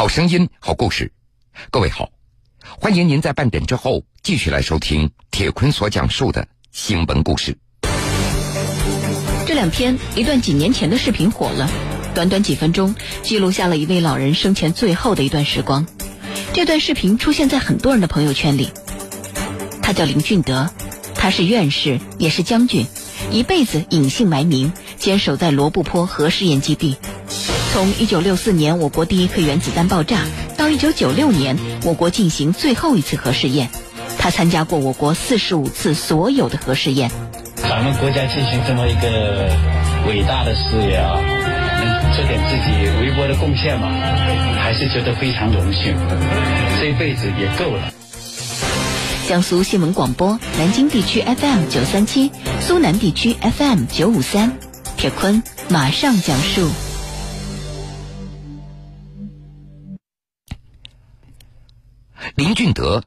好声音，好故事。各位好，欢迎您在半点之后继续来收听铁坤所讲述的新闻故事。这两天，一段几年前的视频火了，短短几分钟，记录下了一位老人生前最后的一段时光。这段视频出现在很多人的朋友圈里。他叫林俊德，他是院士，也是将军，一辈子隐姓埋名，坚守在罗布泊核试验基地。从1964年我国第一颗原子弹爆炸到1996年我国进行最后一次核试验，他参加过我国45次所有的核试验。咱们国家进行这么一个伟大的事业啊，能做点自己微薄的贡献嘛，还是觉得非常荣幸。这辈子也够了。江苏新闻广播，南京地区 FM 九三七，苏南地区 FM 九五三，铁坤马上讲述。林俊德，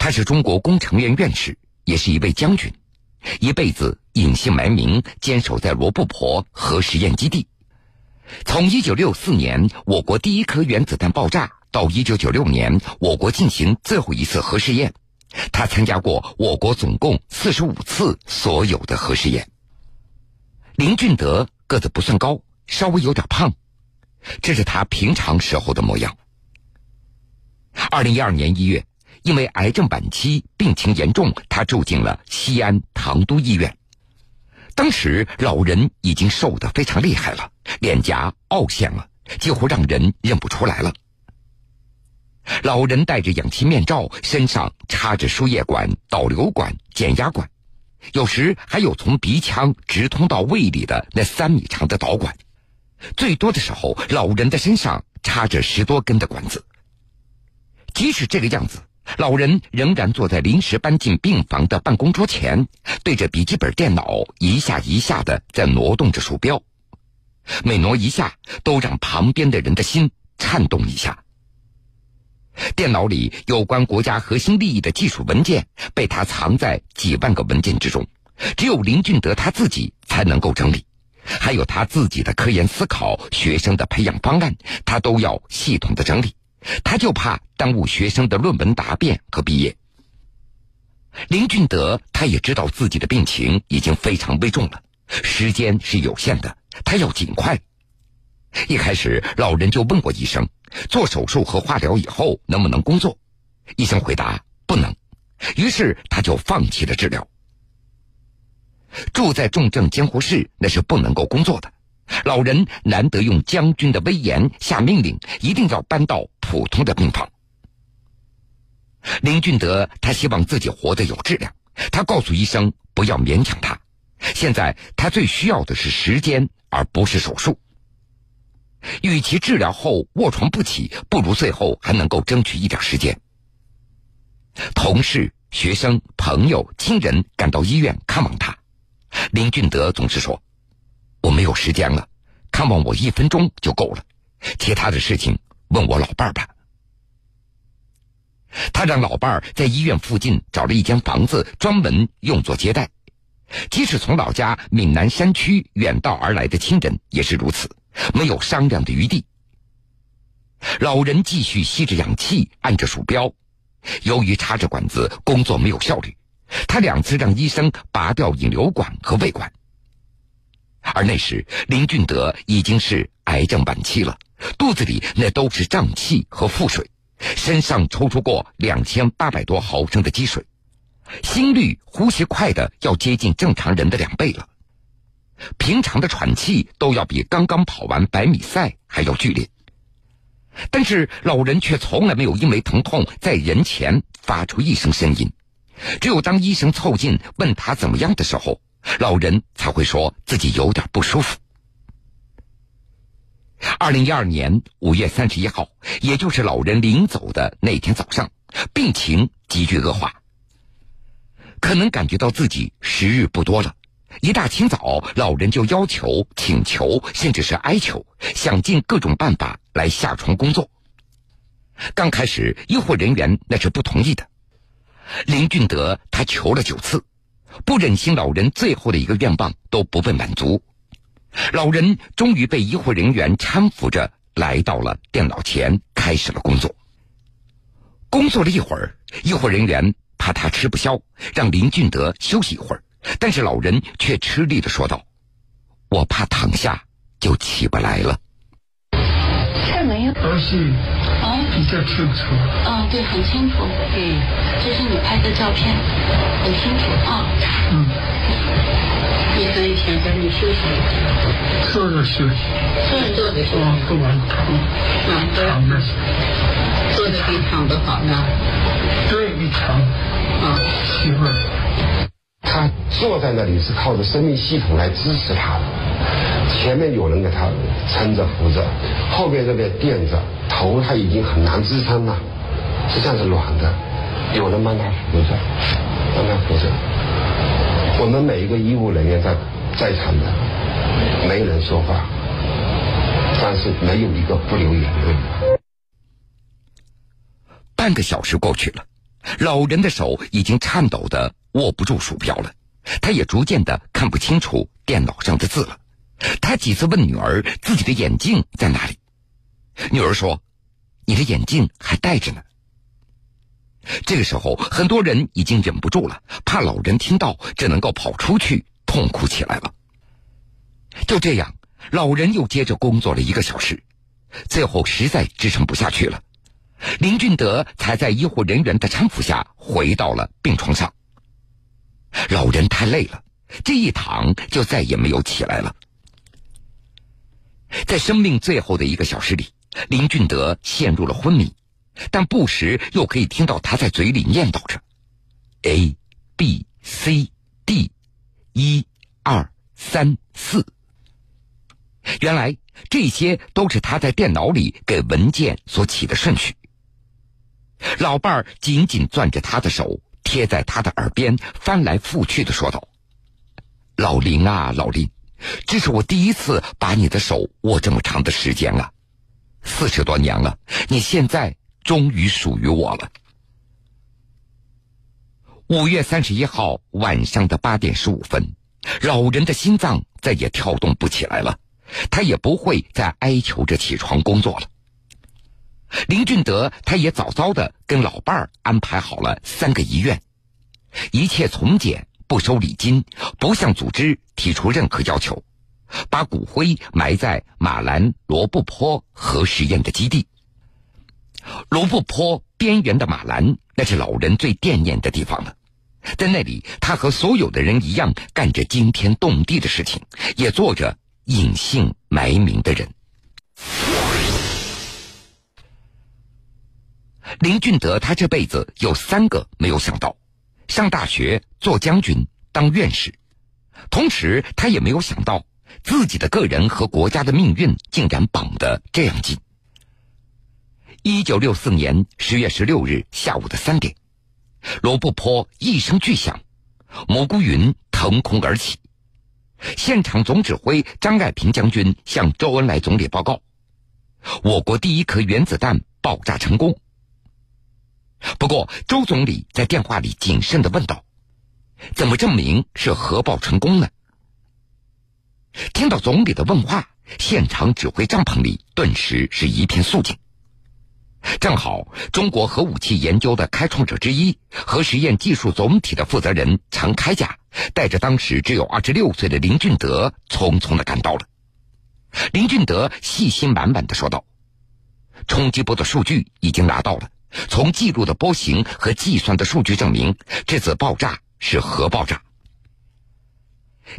他是中国工程院院士，也是一位将军，一辈子隐姓埋名，坚守在罗布泊核实验基地。从1964年我国第一颗原子弹爆炸到1996年我国进行最后一次核试验，他参加过我国总共45次所有的核试验。林俊德个子不算高，稍微有点胖，这是他平常时候的模样。二零一二年一月，因为癌症晚期，病情严重，他住进了西安唐都医院。当时老人已经瘦得非常厉害了，脸颊凹陷了，几乎让人认不出来了。老人戴着氧气面罩，身上插着输液管、导流管、减压管，有时还有从鼻腔直通到胃里的那三米长的导管。最多的时候，老人的身上插着十多根的管子。即使这个样子，老人仍然坐在临时搬进病房的办公桌前，对着笔记本电脑一下一下的在挪动着鼠标，每挪一下都让旁边的人的心颤动一下。电脑里有关国家核心利益的技术文件被他藏在几万个文件之中，只有林俊德他自己才能够整理，还有他自己的科研思考、学生的培养方案，他都要系统的整理。他就怕耽误学生的论文答辩和毕业。林俊德他也知道自己的病情已经非常危重了，时间是有限的，他要尽快。一开始，老人就问过医生，做手术和化疗以后能不能工作？医生回答不能，于是他就放弃了治疗。住在重症监护室，那是不能够工作的。老人难得用将军的威严下命令，一定要搬到普通的病房。林俊德他希望自己活得有质量，他告诉医生不要勉强他。现在他最需要的是时间，而不是手术。与其治疗后卧床不起，不如最后还能够争取一点时间。同事、学生、朋友、亲人赶到医院看望他，林俊德总是说。我没有时间了，看望我一分钟就够了，其他的事情问我老伴儿吧。他让老伴儿在医院附近找了一间房子，专门用作接待。即使从老家闽南山区远道而来的亲人也是如此，没有商量的余地。老人继续吸着氧气，按着鼠标。由于插着管子，工作没有效率。他两次让医生拔掉引流管和胃管。而那时，林俊德已经是癌症晚期了，肚子里那都是胀气和腹水，身上抽出过两千八百多毫升的积水，心率、呼吸快的要接近正常人的两倍了，平常的喘气都要比刚刚跑完百米赛还要剧烈。但是老人却从来没有因为疼痛在人前发出一声呻吟，只有当医生凑近问他怎么样的时候。老人才会说自己有点不舒服。二零一二年五月三十一号，也就是老人临走的那天早上，病情急剧恶化。可能感觉到自己时日不多了，一大清早，老人就要求、请求，甚至是哀求，想尽各种办法来下床工作。刚开始，医护人员那是不同意的。林俊德他求了九次。不忍心老人最后的一个愿望都不被满足，老人终于被医护人员搀扶着来到了电脑前，开始了工作。工作了一会儿，医护人员怕他吃不消，让林俊德休息一会儿，但是老人却吃力的说道：“我怕躺下就起不来了。”看没有？儿媳，啊，你这清楚？啊，对，很清楚。嗯，这是你拍的照片，很清楚。啊。嗯，你可以先跟你休息一下，坐着休息。坐着坐着休息，啊，不管躺啊，躺着，坐着比躺着好呢。对，比躺。啊，媳妇儿，他坐在那里是靠着生命系统来支持他的，前面有人给他撑着扶着，后面这边垫着，头他已经很难支撑了，实际上是软的，有人帮他扶着，帮他扶着。我们每一个医务人员在在场的，没人说话，但是没有一个不流眼泪。半个小时过去了，老人的手已经颤抖的握不住鼠标了，他也逐渐的看不清楚电脑上的字了。他几次问女儿自己的眼镜在哪里，女儿说：“你的眼镜还戴着呢。”这个时候，很多人已经忍不住了，怕老人听到，只能够跑出去痛哭起来了。就这样，老人又接着工作了一个小时，最后实在支撑不下去了。林俊德才在医护人员的搀扶下回到了病床上。老人太累了，这一躺就再也没有起来了。在生命最后的一个小时里，林俊德陷入了昏迷，但不时又可以听到他在嘴里念叨着：“A B C D，一、二、三、四。”原来这些都是他在电脑里给文件所起的顺序。老伴儿紧紧攥着他的手，贴在他的耳边，翻来覆去的说道：“老林啊，老林，这是我第一次把你的手握这么长的时间了，四十多年了，你现在终于属于我了。”五月三十一号晚上的八点十五分，老人的心脏再也跳动不起来了，他也不会再哀求着起床工作了。林俊德，他也早早的跟老伴儿安排好了三个医院，一切从简，不收礼金，不向组织提出任何要求，把骨灰埋在马兰罗布泊核实验的基地。罗布泊边缘的马兰，那是老人最惦念的地方了，在那里，他和所有的人一样，干着惊天动地的事情，也做着隐姓埋名的人。林俊德，他这辈子有三个没有想到：上大学、做将军、当院士。同时，他也没有想到自己的个人和国家的命运竟然绑得这样紧。一九六四年十月十六日下午的三点，罗布泊一声巨响，蘑菇云腾空而起。现场总指挥张爱萍将军向周恩来总理报告：我国第一颗原子弹爆炸成功。不过，周总理在电话里谨慎的问道：“怎么证明是核爆成功呢？”听到总理的问话，现场指挥帐篷里顿时是一片肃静。正好，中国核武器研究的开创者之一、核实验技术总体的负责人常开甲，带着当时只有二十六岁的林俊德，匆匆的赶到了。林俊德信心满满的说道：“冲击波的数据已经拿到了。”从记录的波形和计算的数据证明，这次爆炸是核爆炸。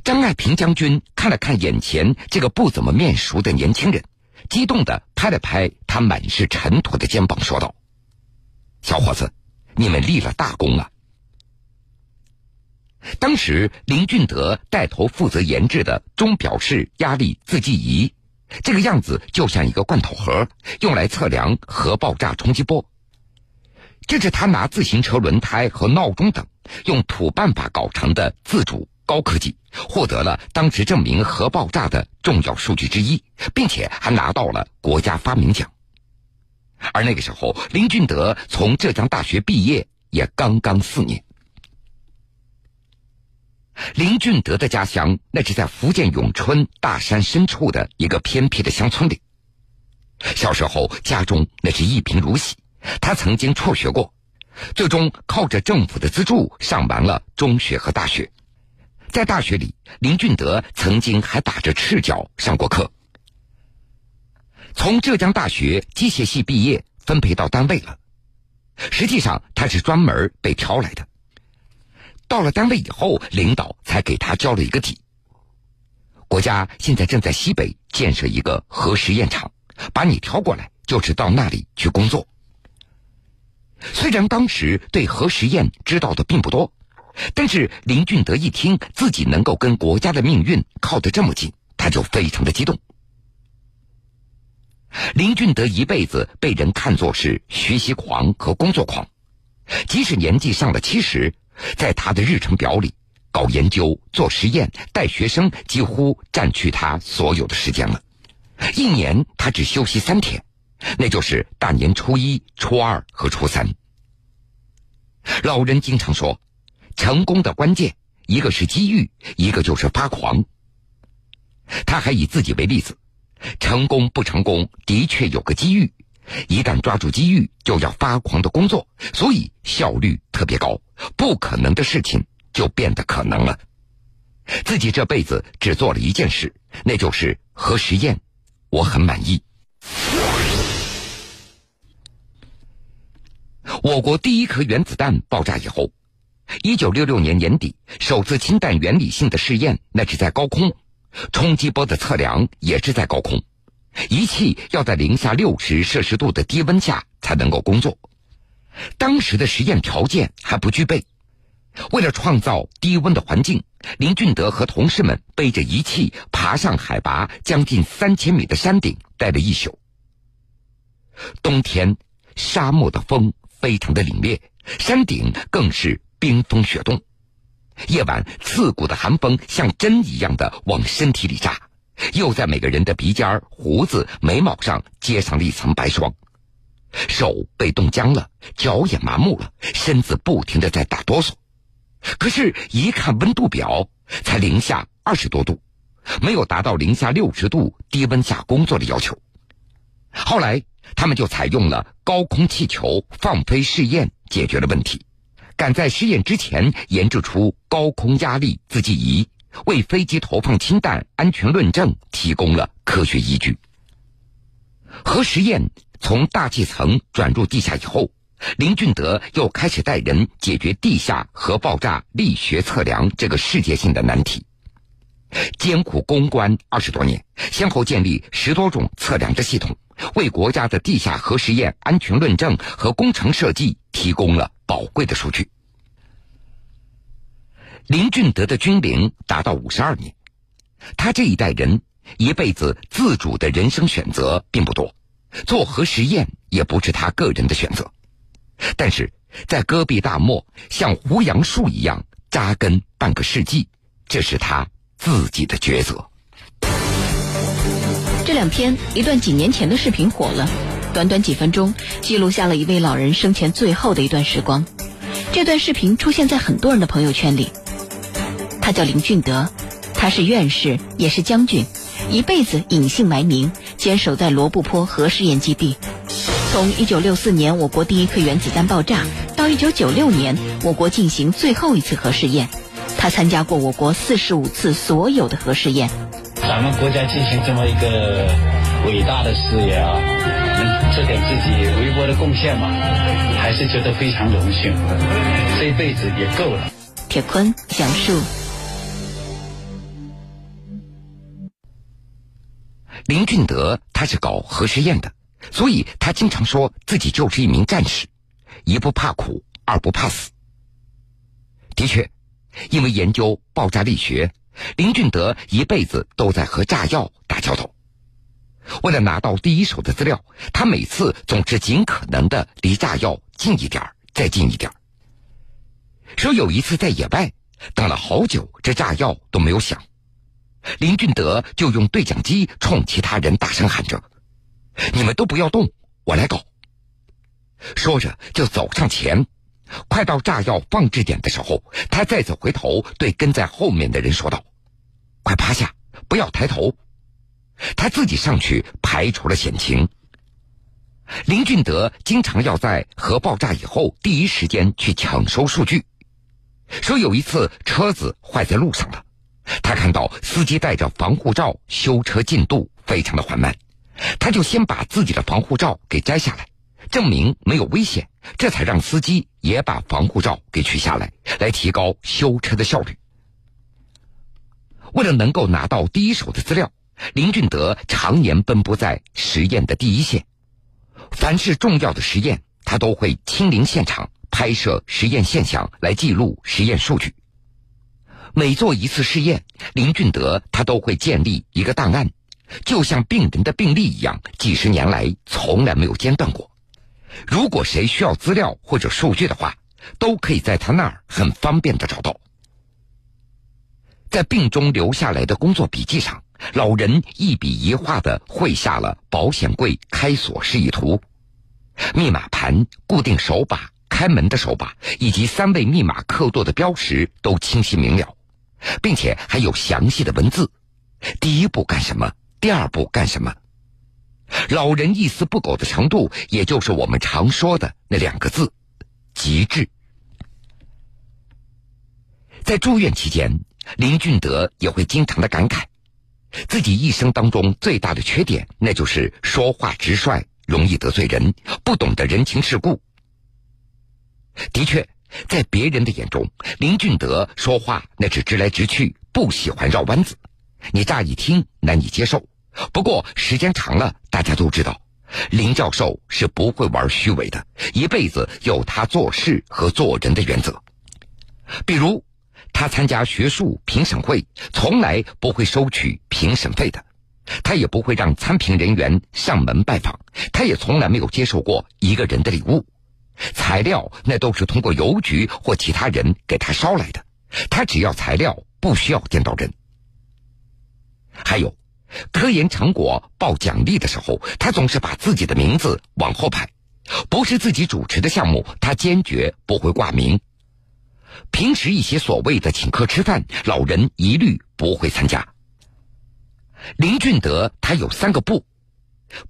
张爱萍将军看了看眼前这个不怎么面熟的年轻人，激动的拍了拍他满是尘土的肩膀，说道：“小伙子，你们立了大功啊！”当时林俊德带头负责研制的钟表式压力自计仪，这个样子就像一个罐头盒，用来测量核爆炸冲击波。这是他拿自行车轮胎和闹钟等用土办法搞成的自主高科技，获得了当时证明核爆炸的重要数据之一，并且还拿到了国家发明奖。而那个时候，林俊德从浙江大学毕业，也刚刚四年。林俊德的家乡那是在福建永春大山深处的一个偏僻的乡村里。小时候家中那是一贫如洗，他曾经辍学过，最终靠着政府的资助上完了中学和大学。在大学里，林俊德曾经还打着赤脚上过课。从浙江大学机械系毕业，分配到单位了。实际上，他是专门被挑来的。到了单位以后，领导才给他交了一个底。国家现在正在西北建设一个核实验场，把你挑过来就是到那里去工作。虽然当时对核实验知道的并不多，但是林俊德一听自己能够跟国家的命运靠得这么近，他就非常的激动。林俊德一辈子被人看作是学习狂和工作狂，即使年纪上了七十，在他的日程表里，搞研究、做实验、带学生几乎占据他所有的时间了。一年他只休息三天，那就是大年初一、初二和初三。老人经常说，成功的关键一个是机遇，一个就是发狂。他还以自己为例子。成功不成功，的确有个机遇。一旦抓住机遇，就要发狂的工作，所以效率特别高。不可能的事情就变得可能了。自己这辈子只做了一件事，那就是核实验，我很满意。我国第一颗原子弹爆炸以后，一九六六年年底，首次氢弹原理性的试验，那是在高空。冲击波的测量也是在高空，仪器要在零下六十摄氏度的低温下才能够工作。当时的实验条件还不具备，为了创造低温的环境，林俊德和同事们背着仪器爬上海拔将近三千米的山顶，待了一宿。冬天，沙漠的风非常的凛冽，山顶更是冰封雪冻。夜晚，刺骨的寒风像针一样的往身体里扎，又在每个人的鼻尖、胡子、眉毛上结上了一层白霜，手被冻僵了，脚也麻木了，身子不停的在打哆嗦。可是，一看温度表，才零下二十多度，没有达到零下六十度低温下工作的要求。后来，他们就采用了高空气球放飞试验，解决了问题。赶在试验之前研制出高空压力自计仪，为飞机投放氢弹安全论证提供了科学依据。核实验从大气层转入地下以后，林俊德又开始带人解决地下核爆炸力学测量这个世界性的难题。艰苦攻关二十多年，先后建立十多种测量的系统，为国家的地下核实验安全论证和工程设计提供了宝贵的数据。林俊德的军龄达到五十二年，他这一代人一辈子自主的人生选择并不多，做核实验也不是他个人的选择，但是在戈壁大漠像胡杨树一样扎根半个世纪，这是他。自己的抉择。这两天，一段几年前的视频火了，短短几分钟，记录下了一位老人生前最后的一段时光。这段视频出现在很多人的朋友圈里。他叫林俊德，他是院士，也是将军，一辈子隐姓埋名，坚守在罗布泊核试验基地。从1964年我国第一颗原子弹爆炸，到1996年我国进行最后一次核试验。他参加过我国四十五次所有的核试验。咱们国家进行这么一个伟大的事业啊，能做点自己微薄的贡献嘛，还是觉得非常荣幸。这一辈子也够了。铁坤讲述：林俊德他是搞核实验的，所以他经常说自己就是一名战士，一不怕苦，二不怕死。的确。因为研究爆炸力学，林俊德一辈子都在和炸药打交道。为了拿到第一手的资料，他每次总是尽可能的离炸药近一点再近一点说有一次在野外等了好久，这炸药都没有响，林俊德就用对讲机冲其他人大声喊着：“你们都不要动，我来搞。”说着就走上前。快到炸药放置点的时候，他再次回头对跟在后面的人说道：“快趴下，不要抬头。”他自己上去排除了险情，林俊德经常要在核爆炸以后第一时间去抢收数据。说有一次车子坏在路上了，他看到司机带着防护罩修车进度非常的缓慢，他就先把自己的防护罩给摘下来，证明没有危险，这才让司机也把防护罩给取下来，来提高修车的效率。为了能够拿到第一手的资料，林俊德常年奔波在实验的第一线，凡是重要的实验，他都会亲临现场。拍摄实验现象来记录实验数据。每做一次试验，林俊德他都会建立一个档案，就像病人的病历一样，几十年来从来没有间断过。如果谁需要资料或者数据的话，都可以在他那儿很方便的找到。在病中留下来的工作笔记上，老人一笔一画的绘下了保险柜开锁示意图，密码盘、固定手把。开门的手把以及三位密码刻度的标识都清晰明了，并且还有详细的文字。第一步干什么？第二步干什么？老人一丝不苟的程度，也就是我们常说的那两个字：极致。在住院期间，林俊德也会经常的感慨，自己一生当中最大的缺点，那就是说话直率，容易得罪人，不懂得人情世故。的确，在别人的眼中，林俊德说话那是直来直去，不喜欢绕弯子。你乍一听难以接受，不过时间长了，大家都知道，林教授是不会玩虚伪的，一辈子有他做事和做人的原则。比如，他参加学术评审会，从来不会收取评审费的；他也不会让参评人员上门拜访；他也从来没有接受过一个人的礼物。材料那都是通过邮局或其他人给他捎来的，他只要材料，不需要见到人。还有，科研成果报奖励的时候，他总是把自己的名字往后排，不是自己主持的项目，他坚决不会挂名。平时一些所谓的请客吃饭，老人一律不会参加。林俊德他有三个不：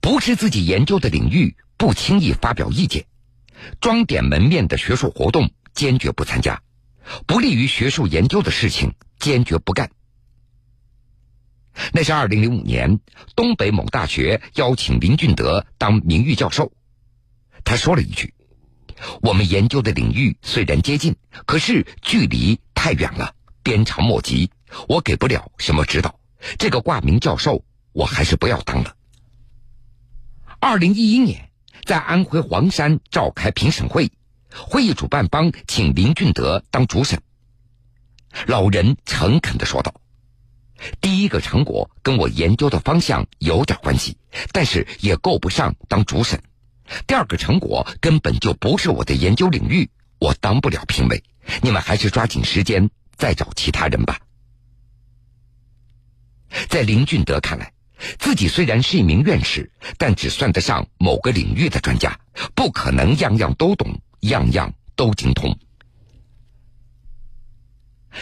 不是自己研究的领域，不轻易发表意见。装点门面的学术活动，坚决不参加；不利于学术研究的事情，坚决不干。那是二零零五年，东北某大学邀请林俊德当名誉教授，他说了一句：“我们研究的领域虽然接近，可是距离太远了，鞭长莫及，我给不了什么指导。这个挂名教授，我还是不要当了。”二零一一年。在安徽黄山召开评审会，会议主办方请林俊德当主审。老人诚恳的说道：“第一个成果跟我研究的方向有点关系，但是也够不上当主审。第二个成果根本就不是我的研究领域，我当不了评委。你们还是抓紧时间再找其他人吧。”在林俊德看来。自己虽然是一名院士，但只算得上某个领域的专家，不可能样样都懂，样样都精通。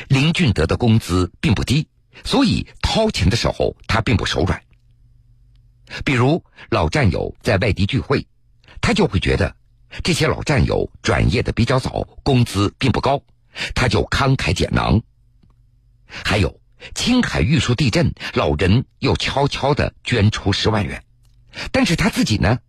林俊德的工资并不低，所以掏钱的时候他并不手软。比如老战友在外地聚会，他就会觉得这些老战友转业的比较早，工资并不高，他就慷慨解囊。还有。青海玉树地震，老人又悄悄的捐出十万元，但是他自己呢，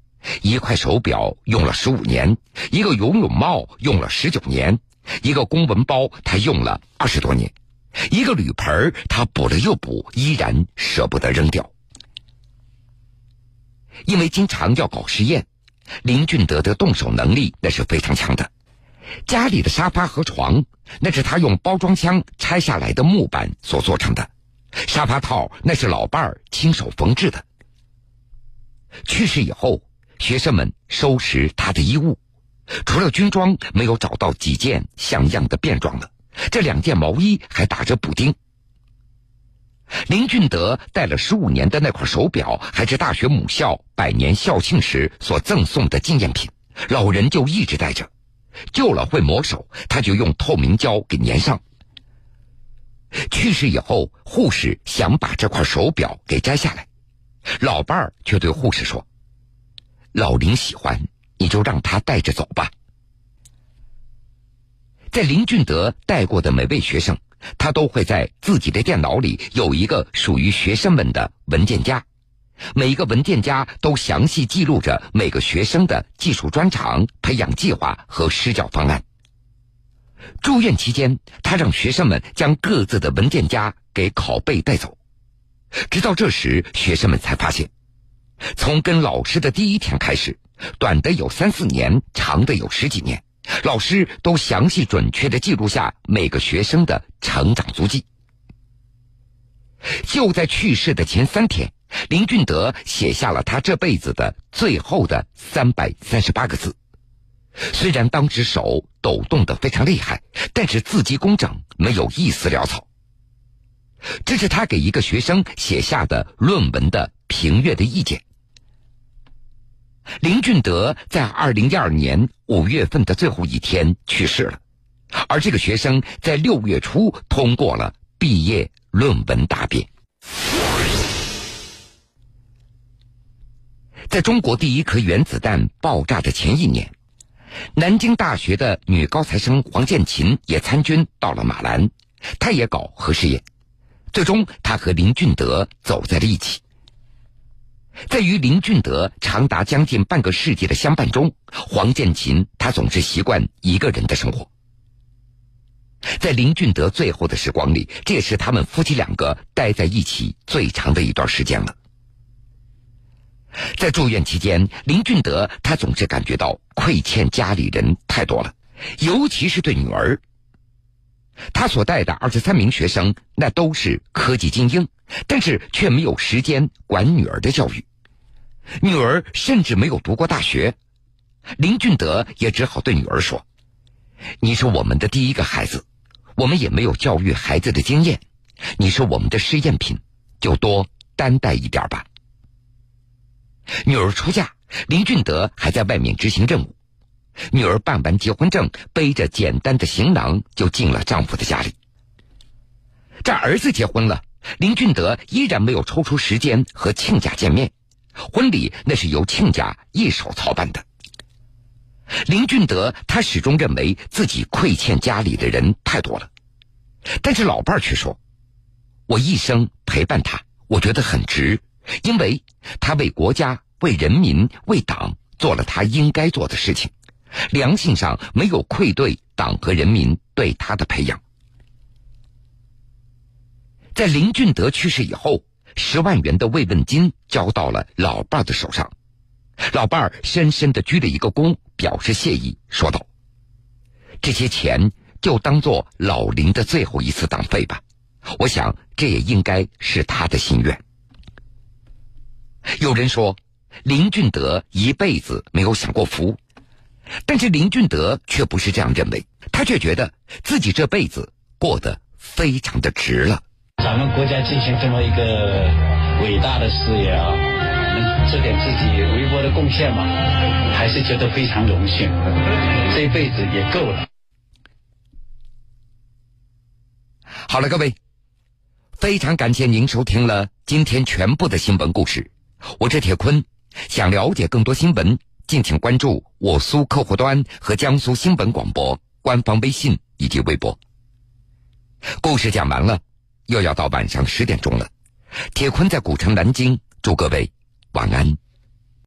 一块手表用了十五年，一个游泳帽用了十九年，一个公文包他用了二十多年，一个铝盆他补了又补，依然舍不得扔掉。因为经常要搞实验，林俊德的动手能力那是非常强的。家里的沙发和床，那是他用包装箱拆下来的木板所做成的；沙发套那是老伴儿亲手缝制的。去世以后，学生们收拾他的衣物，除了军装，没有找到几件像样的便装了。这两件毛衣还打着补丁。林俊德戴了十五年的那块手表，还是大学母校百年校庆时所赠送的纪念品，老人就一直戴着。旧了会磨手，他就用透明胶给粘上。去世以后，护士想把这块手表给摘下来，老伴儿却对护士说：“老林喜欢，你就让他带着走吧。在林俊德带过的每位学生，他都会在自己的电脑里有一个属于学生们的文件夹，每一个文件夹都详细记录着每个学生的技术专长、培养计划和施教方案。住院期间，他让学生们将各自的文件夹给拷贝带走。直到这时，学生们才发现，从跟老师的第一天开始，短的有三四年，长的有十几年，老师都详细准确的记录下每个学生的成长足迹。就在去世的前三天，林俊德写下了他这辈子的最后的三百三十八个字。虽然当时手抖动的非常厉害，但是字迹工整，没有一丝潦草。这是他给一个学生写下的论文的评阅的意见。林俊德在二零一二年五月份的最后一天去世了，而这个学生在六月初通过了毕业论文答辩。在中国第一颗原子弹爆炸的前一年。南京大学的女高材生黄建琴也参军到了马兰，她也搞核试验，最终她和林俊德走在了一起。在与林俊德长达将近半个世纪的相伴中，黄建琴她总是习惯一个人的生活。在林俊德最后的时光里，这也是他们夫妻两个待在一起最长的一段时间了。在住院期间，林俊德他总是感觉到亏欠家里人太多了，尤其是对女儿。他所带的二十三名学生，那都是科技精英，但是却没有时间管女儿的教育。女儿甚至没有读过大学，林俊德也只好对女儿说：“你是我们的第一个孩子，我们也没有教育孩子的经验，你是我们的试验品，就多担待一点吧。”女儿出嫁，林俊德还在外面执行任务。女儿办完结婚证，背着简单的行囊就进了丈夫的家里。这儿子结婚了，林俊德依然没有抽出时间和亲家见面。婚礼那是由亲家一手操办的。林俊德他始终认为自己亏欠家里的人太多了，但是老伴儿却说：“我一生陪伴他，我觉得很值。”因为他为国家、为人民、为党做了他应该做的事情，良心上没有愧对党和人民对他的培养。在林俊德去世以后，十万元的慰问金交到了老伴儿的手上，老伴儿深深的鞠了一个躬，表示谢意，说道：“这些钱就当做老林的最后一次党费吧，我想这也应该是他的心愿。”有人说，林俊德一辈子没有享过福，但是林俊德却不是这样认为，他却觉得自己这辈子过得非常的值了。咱们国家进行这么一个伟大的事业啊，能做点自己微薄的贡献嘛，还是觉得非常荣幸，这辈子也够了。好了，各位，非常感谢您收听了今天全部的新闻故事。我是铁坤，想了解更多新闻，敬请关注我苏客户端和江苏新闻广播官方微信以及微博。故事讲完了，又要到晚上十点钟了。铁坤在古城南京，祝各位晚安。